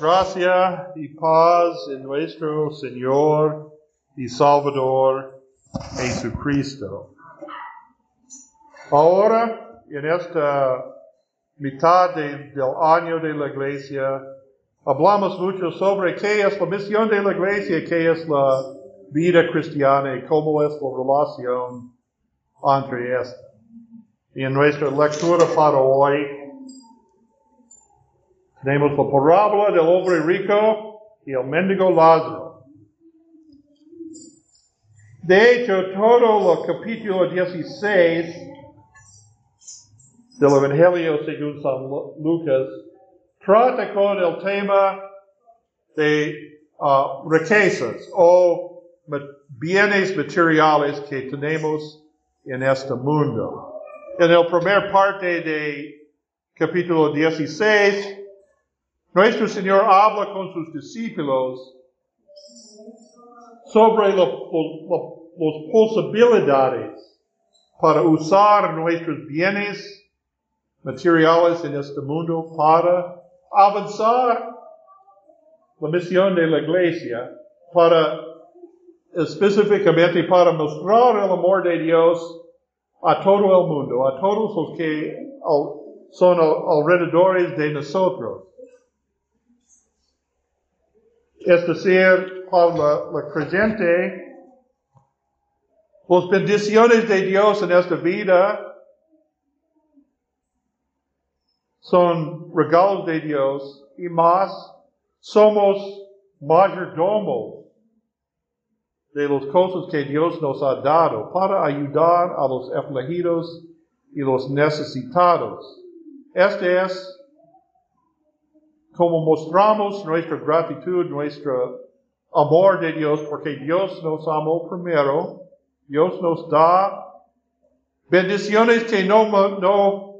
Gracia y paz en nuestro Señor y Salvador Jesucristo. Ahora, en esta mitad de- del año de la iglesia, hablamos mucho sobre qué es la misión de la iglesia, qué es la vida cristiana y cómo es la relación entre esta. Y en nuestra lectura para hoy, tenemos la parábola del hombre rico y el mendigo Lázaro. De hecho, todo el capítulo 16 del Evangelio según San Lu- Lucas trata con el tema de ah, riquezas o bienes materiales que tenemos en este mundo. En la primera parte de capítulo 16, nuestro Señor habla con sus discípulos sobre las posibilidades para usar nuestros bienes materiales en este mundo para avanzar la misión de la iglesia, para específicamente para mostrar el amor de Dios a todo el mundo, a todos los que son al- alrededores de nosotros. Es decir, para la, la creyente, las bendiciones de Dios en esta vida son regalos de Dios y más somos mayordomos de las cosas que Dios nos ha dado para ayudar a los afligidos y los necesitados. Este es como mostramos nuestra gratitud, nuestro amor de Dios, porque Dios nos amó primero, Dios nos da bendiciones que no, no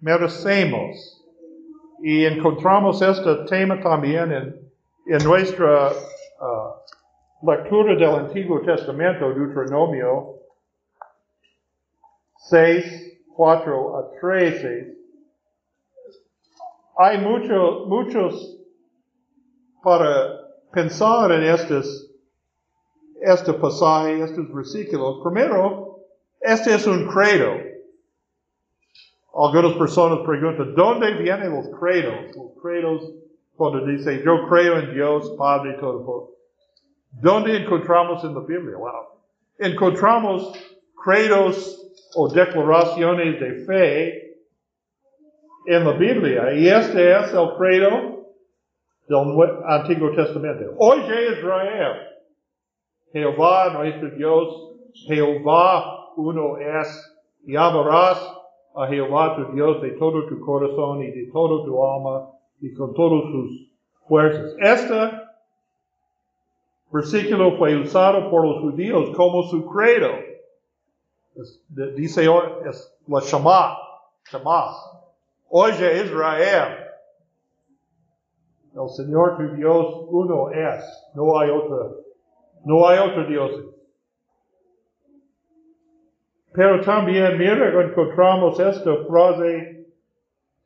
merecemos. Y encontramos este tema también en, nuestra ah, lectura del Antiguo Testamento, Deuteronomio 6, 4 a 13. Hay mucho, muchos para pensar en estos, este pasaje, estos versículos. Primero, este es un credo. Algunas personas preguntan, ¿dónde vienen los credos? Los credos, cuando dice, yo creo en Dios, Padre Todopoderoso. ¿Dónde encontramos en la Biblia? Wow. Encontramos credos o declaraciones de fe en la Biblia. Y este es el credo del Antiguo Testamento. Oye Israel, Jehová nuestro Dios, Jehová uno es, y amarás a Jehová tu Dios de todo tu corazón y de todo tu alma y con todas tus fuerzas. Este versículo fue usado por los judíos como su credo. Es- dice, es la Shema, Shema. Oye Israel, el Señor tu Dios uno es, no hay otro, no hay otro Dios. Pero también, mira, encontramos esta frase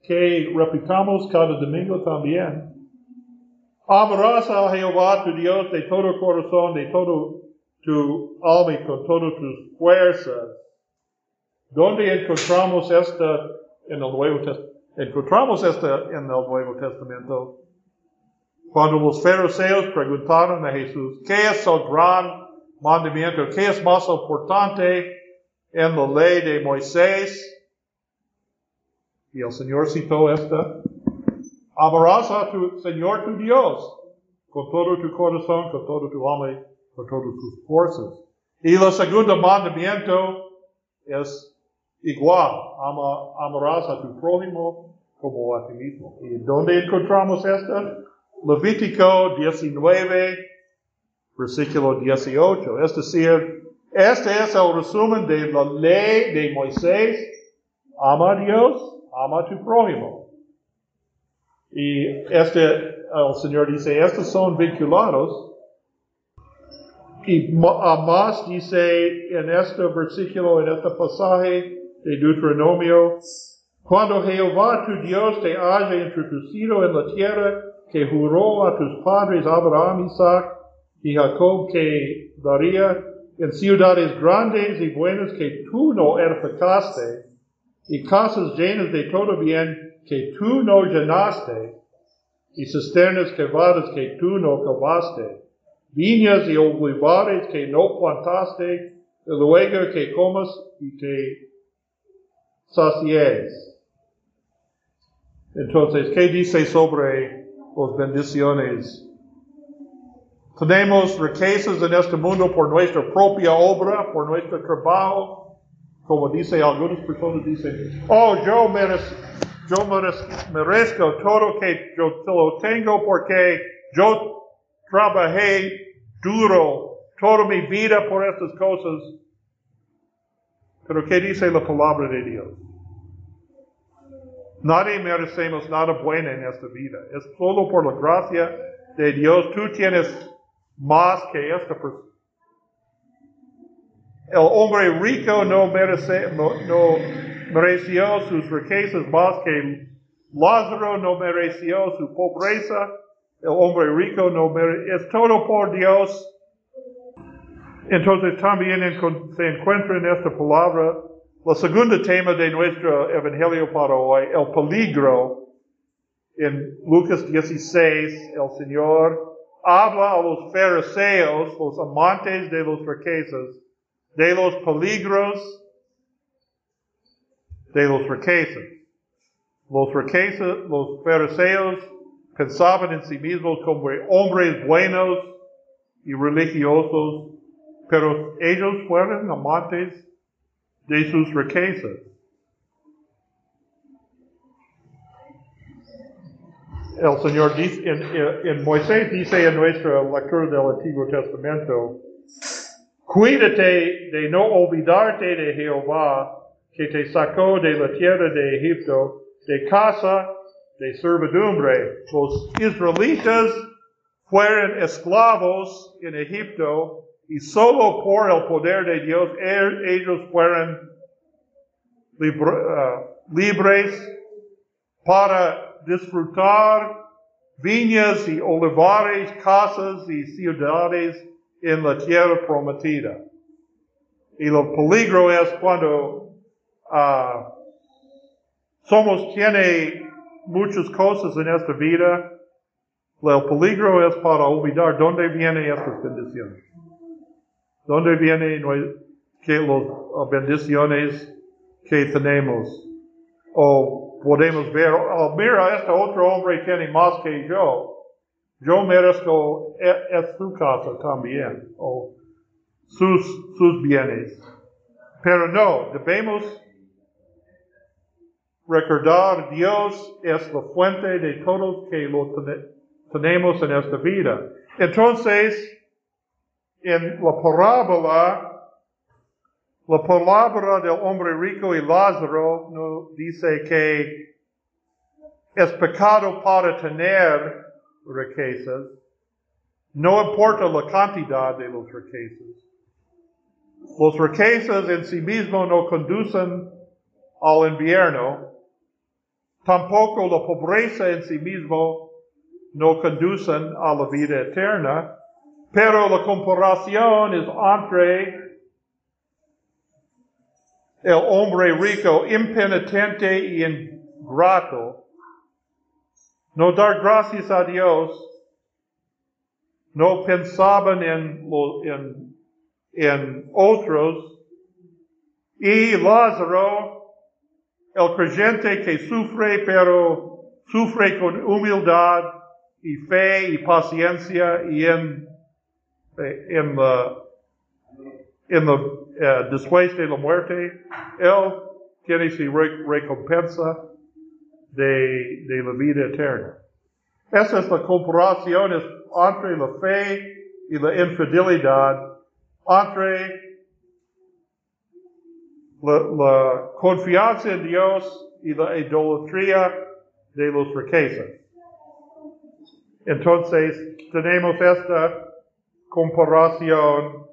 que repitamos cada domingo también. Amarás a Jehová tu Dios de todo corazón, de todo tu alma y con todas tus fuerzas. ¿Dónde encontramos esta en el Nuevo Testamento? Encontramos esta en el Nuevo Testamento. Cuando los fariseos preguntaron a Jesús, ¿qué es el gran mandamiento? ¿Qué es más importante en la ley de Moisés? Y el Señor citó esta. Amarás a tu Señor tu Dios con todo tu corazón, con todo tu alma con todas tus fuerzas. Y el segundo mandamiento es igual. Ama- amarás a tu prójimo como a ti mismo. ¿Y dónde encontramos esta? Levítico 19, versículo 18. Es decir, este es el resumen de la ley de Moisés. Ama a Dios, ama a tu prójimo. Y este, el Señor dice, estos son vinculados. Y más dice en este versículo, en este pasaje de Deuteronomio, cuando Jehová tu Dios te haya introducido en la tierra que juró a tus padres Abraham, Isaac y Jacob que daría en ciudades grandes y buenas que tú no edificaste, y casas llenas de todo bien que tú no llenaste, y cisternas quebradas que tú no cavaste, viñas y olivares que no plantaste, y luego que comas y te sacies. Entonces, ¿qué dice sobre las bendiciones? Tenemos riquezas en este mundo por nuestra propia obra, por nuestro trabajo. Como dice algunas personas, dicen, oh, yo merezco, yo merezco todo que yo lo tengo porque yo trabajé duro toda mi vida por estas cosas. Pero ¿qué dice la palabra de Dios? Nadie merecemos nada bueno en esta vida. Es solo por la gracia de Dios. Tú tienes más que esta persona. El hombre rico no, merece, mereció sus riquezas más que Lázaro no mereció su pobreza. El hombre rico no mereció. Es todo por Dios. Entonces también se encuentra en esta palabra el segundo tema de nuestro evangelio para hoy, el peligro. En Lucas 16, el Señor habla a los fariseos, los amantes de los riquezas, de los peligros de los riquezas. Los riquezas, los fariseos pensaban en sí mismos como hombres buenos y religiosos, pero ellos fueron amantes de sus riquezas. El Señor dice, en, Moisés dice en nuestra lectura del Antiguo Testamento, cuídate de no olvidarte de Jehová que te sacó de la tierra de Egipto, de casa de servidumbre. Los israelitas fueron esclavos en Egipto y solo por el poder de Dios ellos fueron uh, libres para disfrutar viñas y olivares, casas y ciudades en la tierra prometida. Y lo peligro es cuando uh, somos tiene muchas cosas en esta vida. El peligro es para olvidar dónde vienen estas bendiciones. ¿Dónde vienen las bendiciones que tenemos? O podemos ver, oh, mira, este otro hombre tiene más que yo. Yo merezco es, e, su casa también, o sus, sus bienes. Pero no, debemos recordar Dios es la fuente de todo que lo tenemos en esta vida. Entonces, en la parábola, la palabra del hombre rico y Lázaro no dice que es pecado para tener riquezas. No importa la cantidad de los riquezas. Los riquezas en sí mismos no conducen al invierno. Tampoco la pobreza en sí mismo no conducen a la vida eterna. Pero la comparación es entre el hombre rico, impenitente y ingrato. No dar gracias a Dios. No pensaban en, en, en otros. Y Lázaro, el creyente que sufre, pero sufre con humildad y fe y paciencia y en en la, en la, uh, después de la muerte, Él tiene su recompensa de, de la vida eterna. Esa es la comparación entre la fe y la infidelidad, entre la, la, confianza en Dios y la idolatría de los riquezas. Entonces, tenemos esta comparación.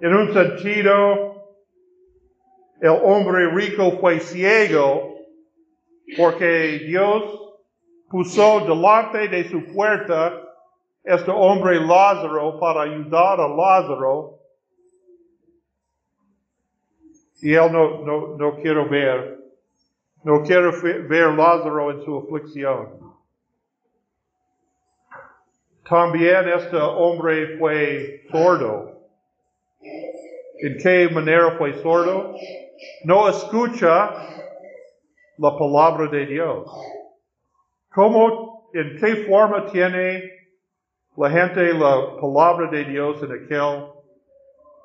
En un sentido, el hombre rico fue ciego porque Dios puso delante de su puerta este hombre Lázaro para ayudar a Lázaro. Y él no, no, no quiero ver, no quiero ver Lázaro en su aflicción. También este hombre fue sordo. ¿En qué manera fue sordo? No escucha la palabra de Dios. ¿Cómo, en qué forma tiene la gente la palabra de Dios en aquel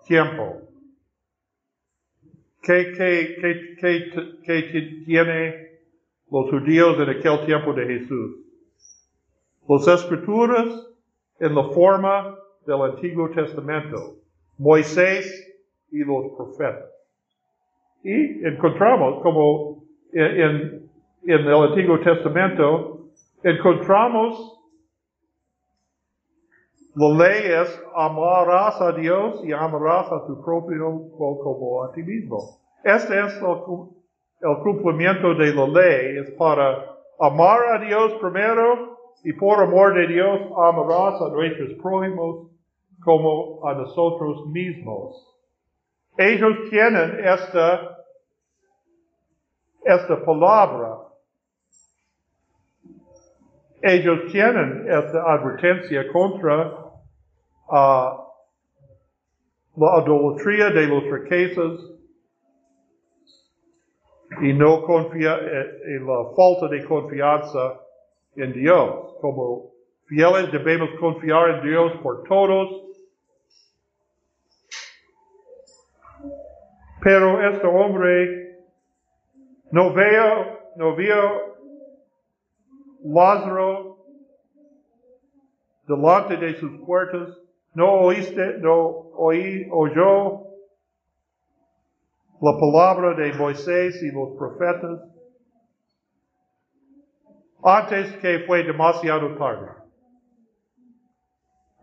tiempo? ¿Qué, qué, qué, qué, qué tiene los judíos en aquel tiempo de Jesús? Las escrituras en la forma del Antiguo Testamento, Moisés y los profetas. Y encontramos como en, en el Antiguo Testamento, encontramos la ley es amarás a Dios y amarás a tu propio como a ti mismo. Este es el, cumplimiento de la ley, es para amar a Dios primero y por amor de Dios amarás a nuestros prójimos como a nosotros mismos. Ellos tienen esta esta palabra. Ellos tienen esta advertencia contra uh, la idolatría de los riquezas y no confía, eh, y la falta de confianza en Dios. Como fieles debemos confiar en Dios por todos. Pero este hombre no veo, no veo Lázaro delante de sus puertas. No oíste, no oí, oyó la palabra de Moisés y los profetas antes que fue demasiado tarde.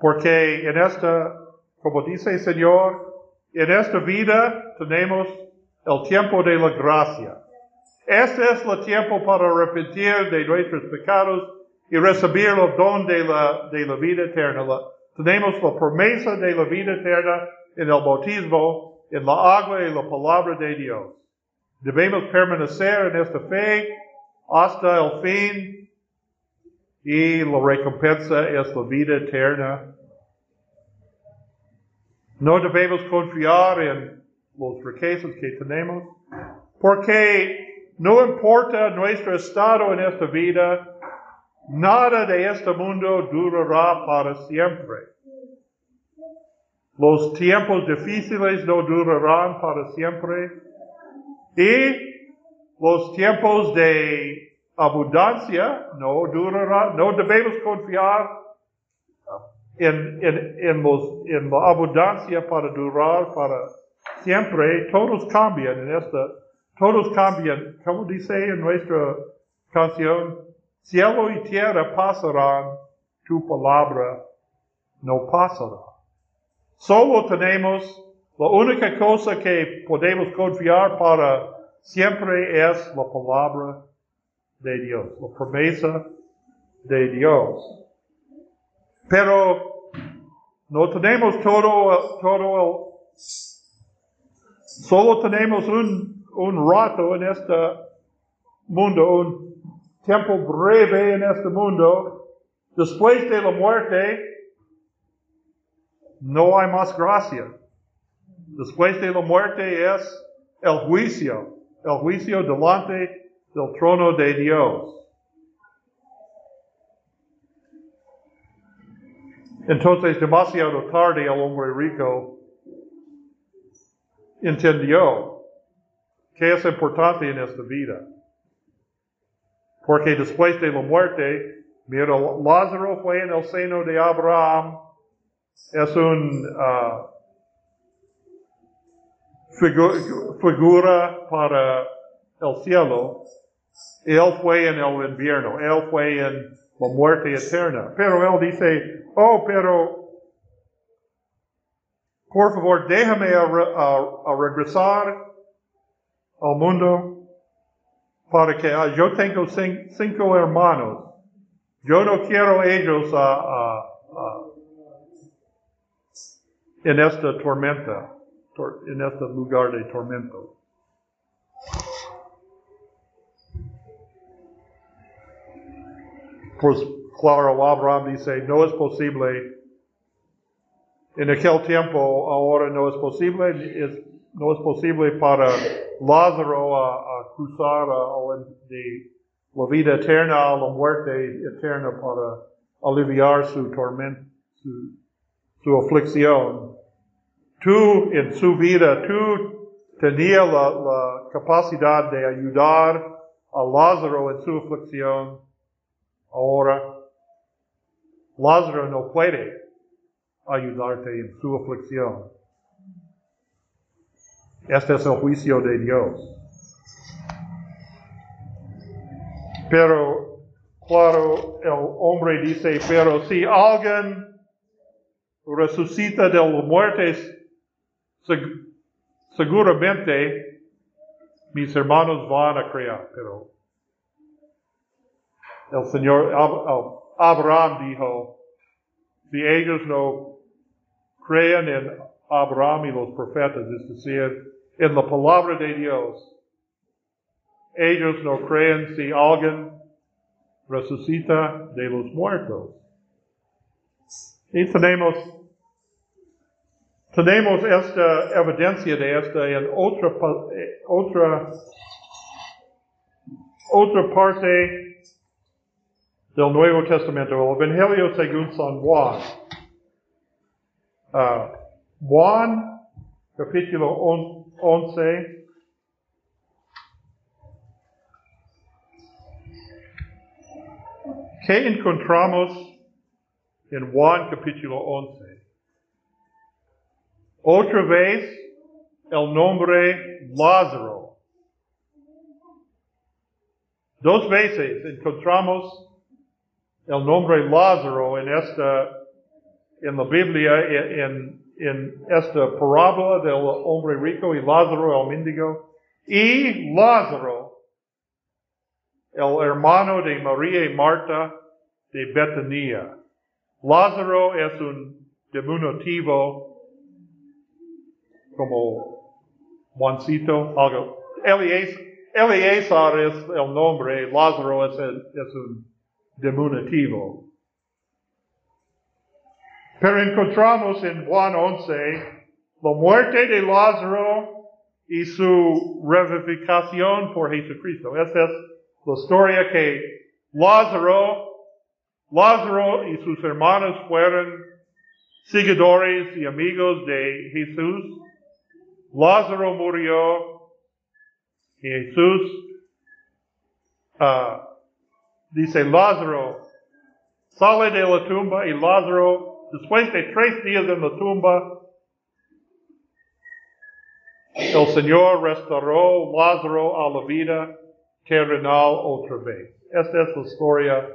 Porque en esta, como dice el Señor, en esta vida tenemos el tiempo de la gracia. Este es el tiempo para arrepentir de nuestros pecados y recibir el don de la, de la vida eterna. tenemos la promesa de la vida eterna en el bautismo, en la agua y la palabra de Dios. Debemos permanecer en esta fe hasta el fin y la recompensa es la vida eterna. No debemos confiar en los riquezas que tenemos porque no importa nuestro estado en esta vida, nada de este mundo durará para siempre. Los tiempos difíciles no durarán para siempre. Y los tiempos de abundancia no durarán. No debemos confiar en, en, los, en la abundancia para durar para siempre. Todos cambian en esta todos cambian, como dice en nuestra canción, cielo y tierra pasarán, tu palabra no pasará. Solo tenemos la única cosa que podemos confiar para siempre es la palabra de Dios, la promesa de Dios. Pero no tenemos todo, todo solo tenemos un un rato en este mundo, un tiempo breve en este mundo, después de la muerte, no hay más gracia. Después de la muerte es el juicio, el juicio delante del trono de Dios. Entonces, demasiado tarde el hombre rico entendió ¿Qué es importante en esta vida? Porque después de la muerte, mira, Lázaro fue en el seno de Abraham, es un uh, figura para el cielo. Él fue en el invierno, él fue en la muerte eterna. Pero él dice, oh, pero por favor, déjame a regresar al mundo para que ah, yo tengo cinco hermanos Yo no quiero ellos en esta tormenta, tor, en este lugar de tormento. Claro, Abraham dice, no es posible, en aquel tiempo, ahora no es posible, no es posible para Lázaro a, a cruzar a, la vida eterna a la muerte eterna para aliviar su tormento, su, su aflicción. Tú en su vida, tú tenías la, la capacidad de ayudar a Lázaro en su aflicción. Ahora, Lázaro no puede ayudarte en su aflicción. Este es el juicio de Dios. Pero, claro, el hombre dice, pero si alguien resucita de los muertes, seguramente mis hermanos van a creer, pero el Señor Abraham dijo, si ellos no creen en Abraham y los profetas, es decir, en la palabra de Dios, ellos no creen si alguien resucita de los muertos. Y tenemos, tenemos esta evidencia de esta en otra, otra, otra parte del Nuevo Testamento, el Evangelio según San Juan. Uh, Juan, capítulo 11, ¿Qué encontramos en Juan capítulo 11? Otra vez el nombre Lázaro. Dos veces encontramos el nombre Lázaro en esta, en la Biblia, en, en esta parábola del hombre rico y Lázaro el mendigo. Y Lázaro el hermano de María y Marta de Betania. Lázaro es un diminutivo como Juancito, algo. Eliezer es el nombre, Lázaro es, es un diminutivo. Pero encontramos en Juan 11 la muerte de Lázaro y su revivificación por Jesucristo. Esa es la historia que Lázaro, Lázaro y sus hermanos fueron seguidores y amigos de Jesús. Lázaro murió y Jesús uh, dice Lázaro sale de la tumba y Lázaro después de tres días en la tumba el Señor restauró Lázaro a la vida terrenal otra vez. Esta es la historia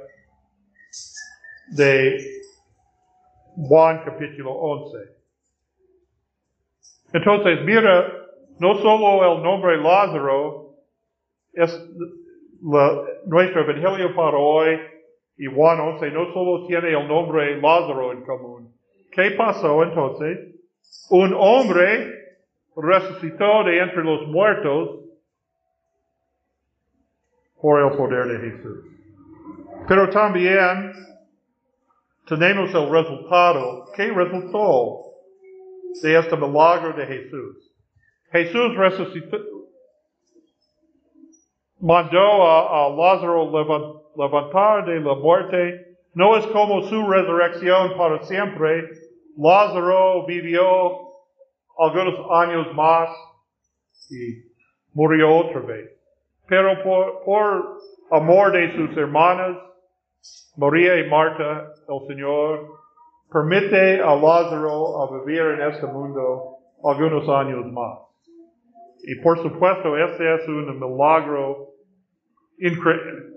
de Juan capítulo 11. Entonces, mira, no solo el nombre Lázaro es nuestro evangelio para hoy y Juan 11 no solo tiene el nombre Lázaro en común. ¿Qué pasó entonces? Un hombre resucitó de entre los muertos por el poder de Jesús. Pero también tenemos el resultado. ¿Qué resultó de este milagro de Jesús? Jesús resucitó, mandó a, Lázaro levantar de la muerte. No es como su resurrección para siempre. Lázaro vivió algunos años más y murió otra vez pero por, amor de sus hermanas, María y Marta, el Señor permite a Lázaro a vivir en este mundo algunos años más. Y por supuesto, este es un milagro increíble.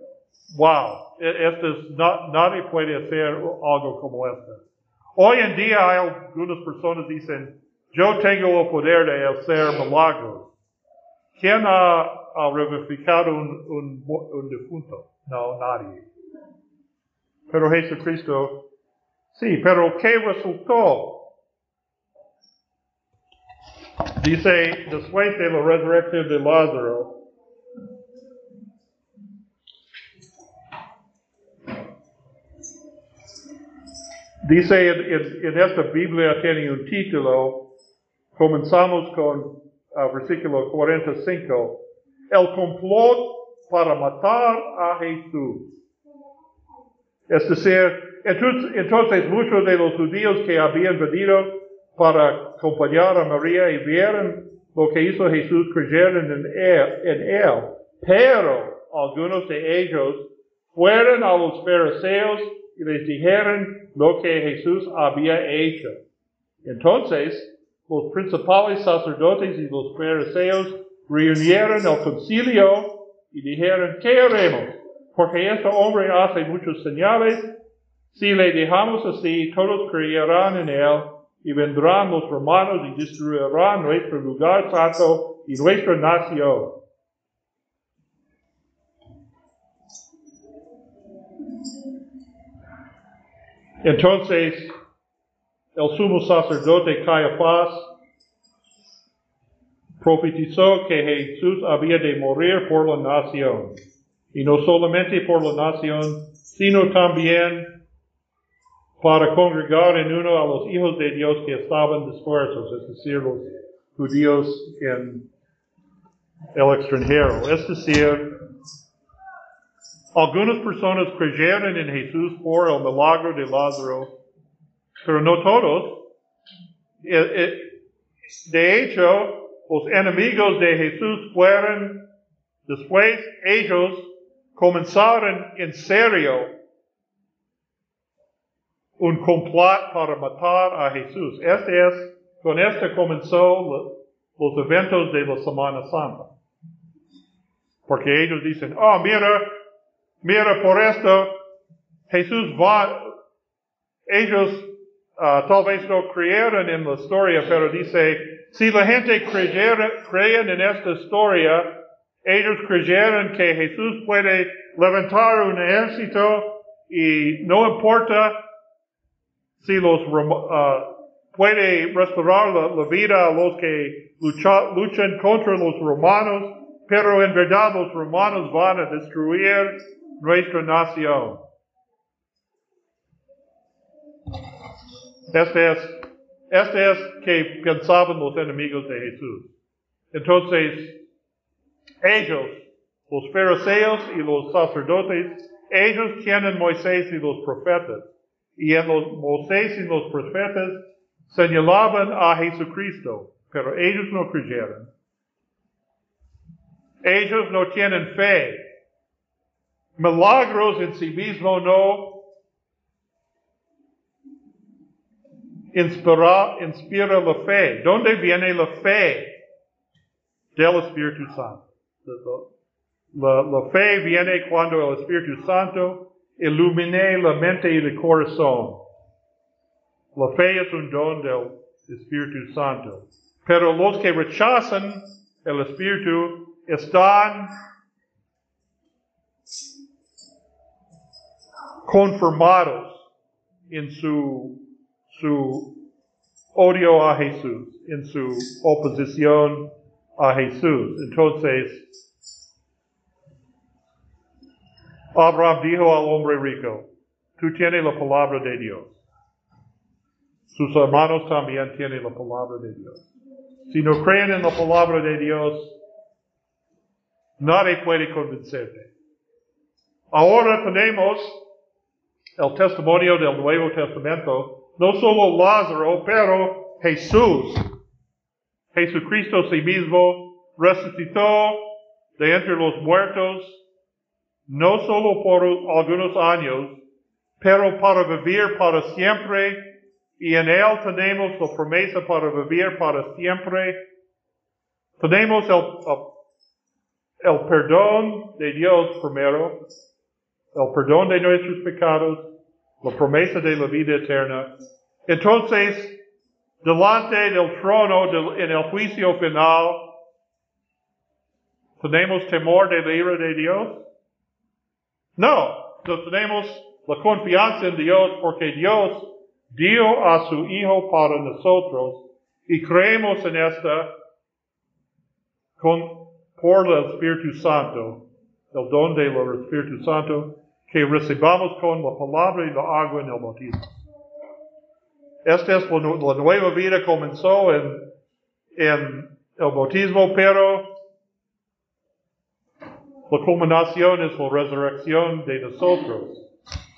Wow, e, este es, nadie puede hacer algo como este. Hoy en día hay algunas personas dicen, yo tengo el poder de hacer milagros. ¿Quién ha a revivificar un, un, un difunto. No, nadie. pero Jesucristo sí, pero ¿qué resultó? Dice, después de la resurrección de Lázaro, dice en, en, esta Biblia tiene un título, comenzamos con uh, versículo 45, el complot para matar a Jesús. Es decir, entonces, entonces muchos de los judíos que habían venido para acompañar a María y vieron lo que hizo Jesús, creyeron en él, en él. Pero algunos de ellos fueron a los fariseos y les dijeron lo que Jesús había hecho. Entonces, los principales sacerdotes y los fariseos reunieron el concilio y dijeron, ¿qué haremos? Porque este hombre hace muchos señales. Si le dejamos así, todos creerán en él y vendrán los romanos y destruirán nuestro lugar santo y nuestra nación. Entonces, el sumo sacerdote Caifás profetizó que Jesús había de morir por la nación. Y no solamente por la nación, sino también para congregar en uno a los hijos de Dios que estaban dispersos, es decir, los judíos en el extranjero. Es decir, algunas personas creyeron en Jesús por el milagro de Lázaro, pero no todos. Eh, eh, de hecho, los enemigos de Jesús fueron, después ellos comenzaron en serio un complot para matar a Jesús. Este es, con este comenzó los eventos de la Semana Santa. Porque ellos dicen, oh, mira, mira por esto, Jesús va, ellos uh, tal vez no creyeron en la historia, pero dice, si la gente creyera, en esta historia, ellos creyeron que Jesús puede levantar un ejército y no importa si los uh, puede restaurar la, vida a los que luchan contra los romanos, pero en verdad los romanos van a destruir nuestra nación. Este es, este es que pensaban los enemigos de Jesús. Entonces, ellos, los fariseos y los sacerdotes, ellos tienen Moisés y los profetas. Y en los Moisés y los profetas señalaban a Jesucristo, pero ellos no creyeron. Ellos no tienen fe. Milagros en sí mismo no inspira, inspira la fe. ¿Dónde viene la fe? Del Espíritu Santo. La, la fe viene cuando el Espíritu Santo ilumine la mente y el corazón. La fe es un don del Espíritu Santo. Pero los que rechazan el Espíritu están conformados en su, odio a Jesús, en su oposición a Jesús. Entonces, Abraham dijo al hombre rico, tú tienes la palabra de Dios. Sus hermanos también tienen la palabra de Dios. Si no creen en la palabra de Dios, nadie puede convencerte. Ahora tenemos el testimonio del Nuevo Testamento, no solo Lázaro, pero Jesús. Jesucristo sí mismo resucitó de entre los muertos no solo por algunos años, pero para vivir para siempre, y en Él tenemos la promesa para vivir para siempre. Tenemos el, el perdón de Dios primero, el perdón de nuestros pecados, la promesa de la vida eterna. Entonces, delante del trono, en el juicio final, ¿tenemos temor de la ira de Dios? No, no tenemos la confianza en Dios, porque Dios dio a su Hijo para nosotros y creemos en esta con, por el Espíritu Santo, el don del Espíritu Santo, que recibamos con la palabra y la agua en el bautismo. Esta es la, nueva vida comenzó en, en el bautismo, pero la culminación es la resurrección de nosotros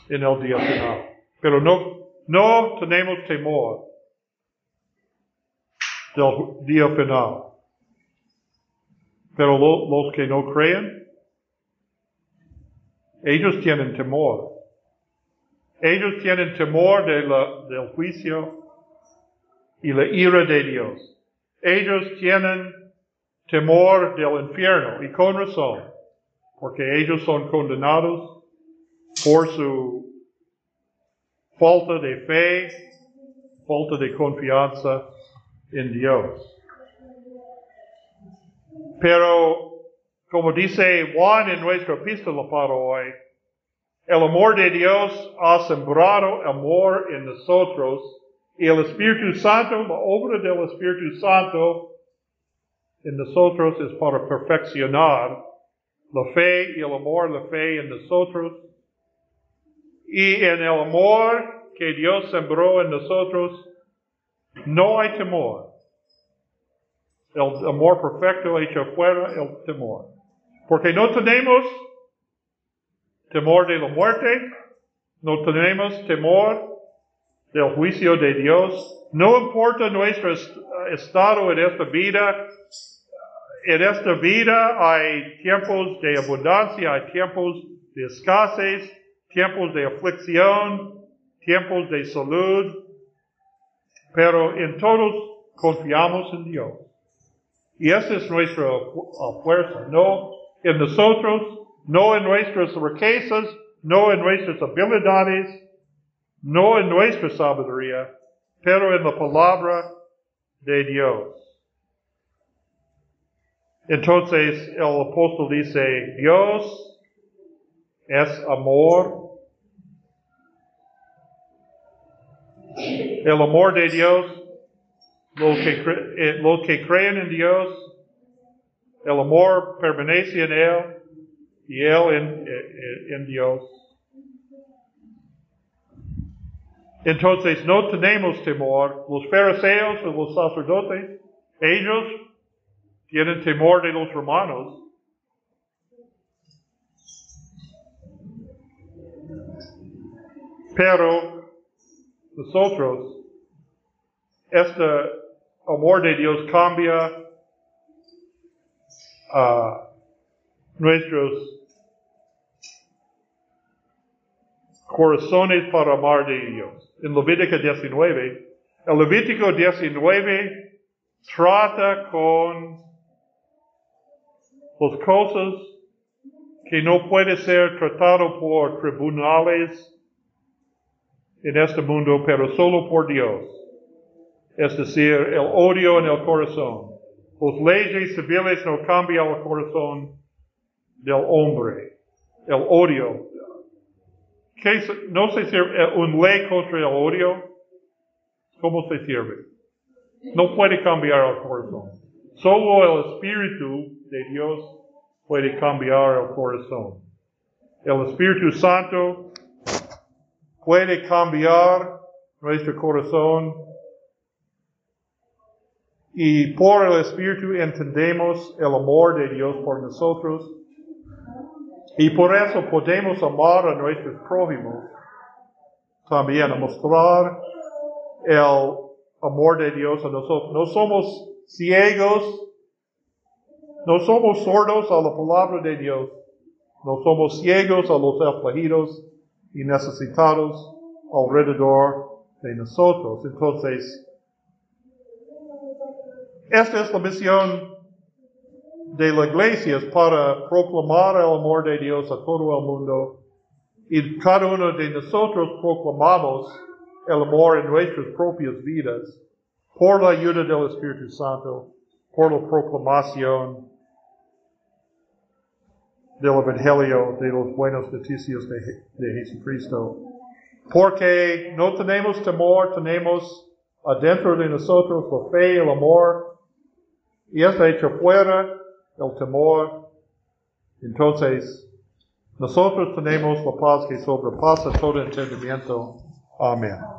en el día final. Pero no, no tenemos temor del día final. Pero los que no creen, ellos tienen temor. Ellos tienen temor de del juicio y la ira de Dios. Ellos tienen temor del infierno y con razón, porque ellos son condenados por su falta de fe, falta de confianza en Dios. Pero, como dice Juan en nuestra epístola para hoy, el amor de Dios ha sembrado amor en nosotros y el Espíritu Santo, la obra del Espíritu Santo en nosotros es para perfeccionar la fe y el amor, la fe en nosotros. Y en el amor que Dios sembró en nosotros, no hay temor. El amor perfecto hecho fuera el temor. Porque no tenemos temor de la muerte, no tenemos temor del juicio de Dios. No importa nuestro estado en esta vida, en esta vida hay tiempos de abundancia, hay tiempos de escasez, tiempos de aflicción, tiempos de salud, pero en todos confiamos en Dios. Y esa es nuestra fuerza, no en nosotros, no en nuestras riquezas, no en nuestras habilidades, no en nuestra sabiduría, pero en la palabra de Dios. Entonces el apóstol dice, Dios es amor. El amor de Dios, los que, eh, que creen en Dios, el amor permanece en Él y Él en, en, Dios. Entonces no tenemos temor. Los fariseos o los sacerdotes, ellos tienen temor de los romanos. Pero nosotros, este amor de Dios cambia a nuestros corazones para amar de Dios. En Levítico 19, el Levítico 19 trata con las cosas que no puede ser tratado por tribunales en este mundo, pero solo por Dios. Es decir, el odio en el corazón. Las leyes civiles no cambian el corazón del hombre. El odio no se sirve un ley contra el odio. ¿Cómo se sirve? No puede cambiar el corazón. Solo el Espíritu de Dios puede cambiar el corazón. El Espíritu Santo puede cambiar nuestro corazón y por el Espíritu entendemos el amor de Dios por nosotros y por eso podemos amar a nuestros prójimos, también a mostrar el amor de Dios a nosotros. No somos ciegos, no somos sordos a la palabra de Dios, no somos ciegos a los afligidos y necesitados alrededor de nosotros. Entonces, esta es la misión de la iglesia es para proclamar el amor de Dios a todo el mundo y cada uno de nosotros proclamamos el amor en nuestras propias vidas por la ayuda del Espíritu Santo, por la proclamación del Evangelio de los buenos noticias de, de Jesucristo. Porque no tenemos temor, tenemos adentro de nosotros la fe, el amor, y está hecho fuera el temor. Entonces, nosotros tenemos la paz que sobrepasa todo entendimiento. Amén.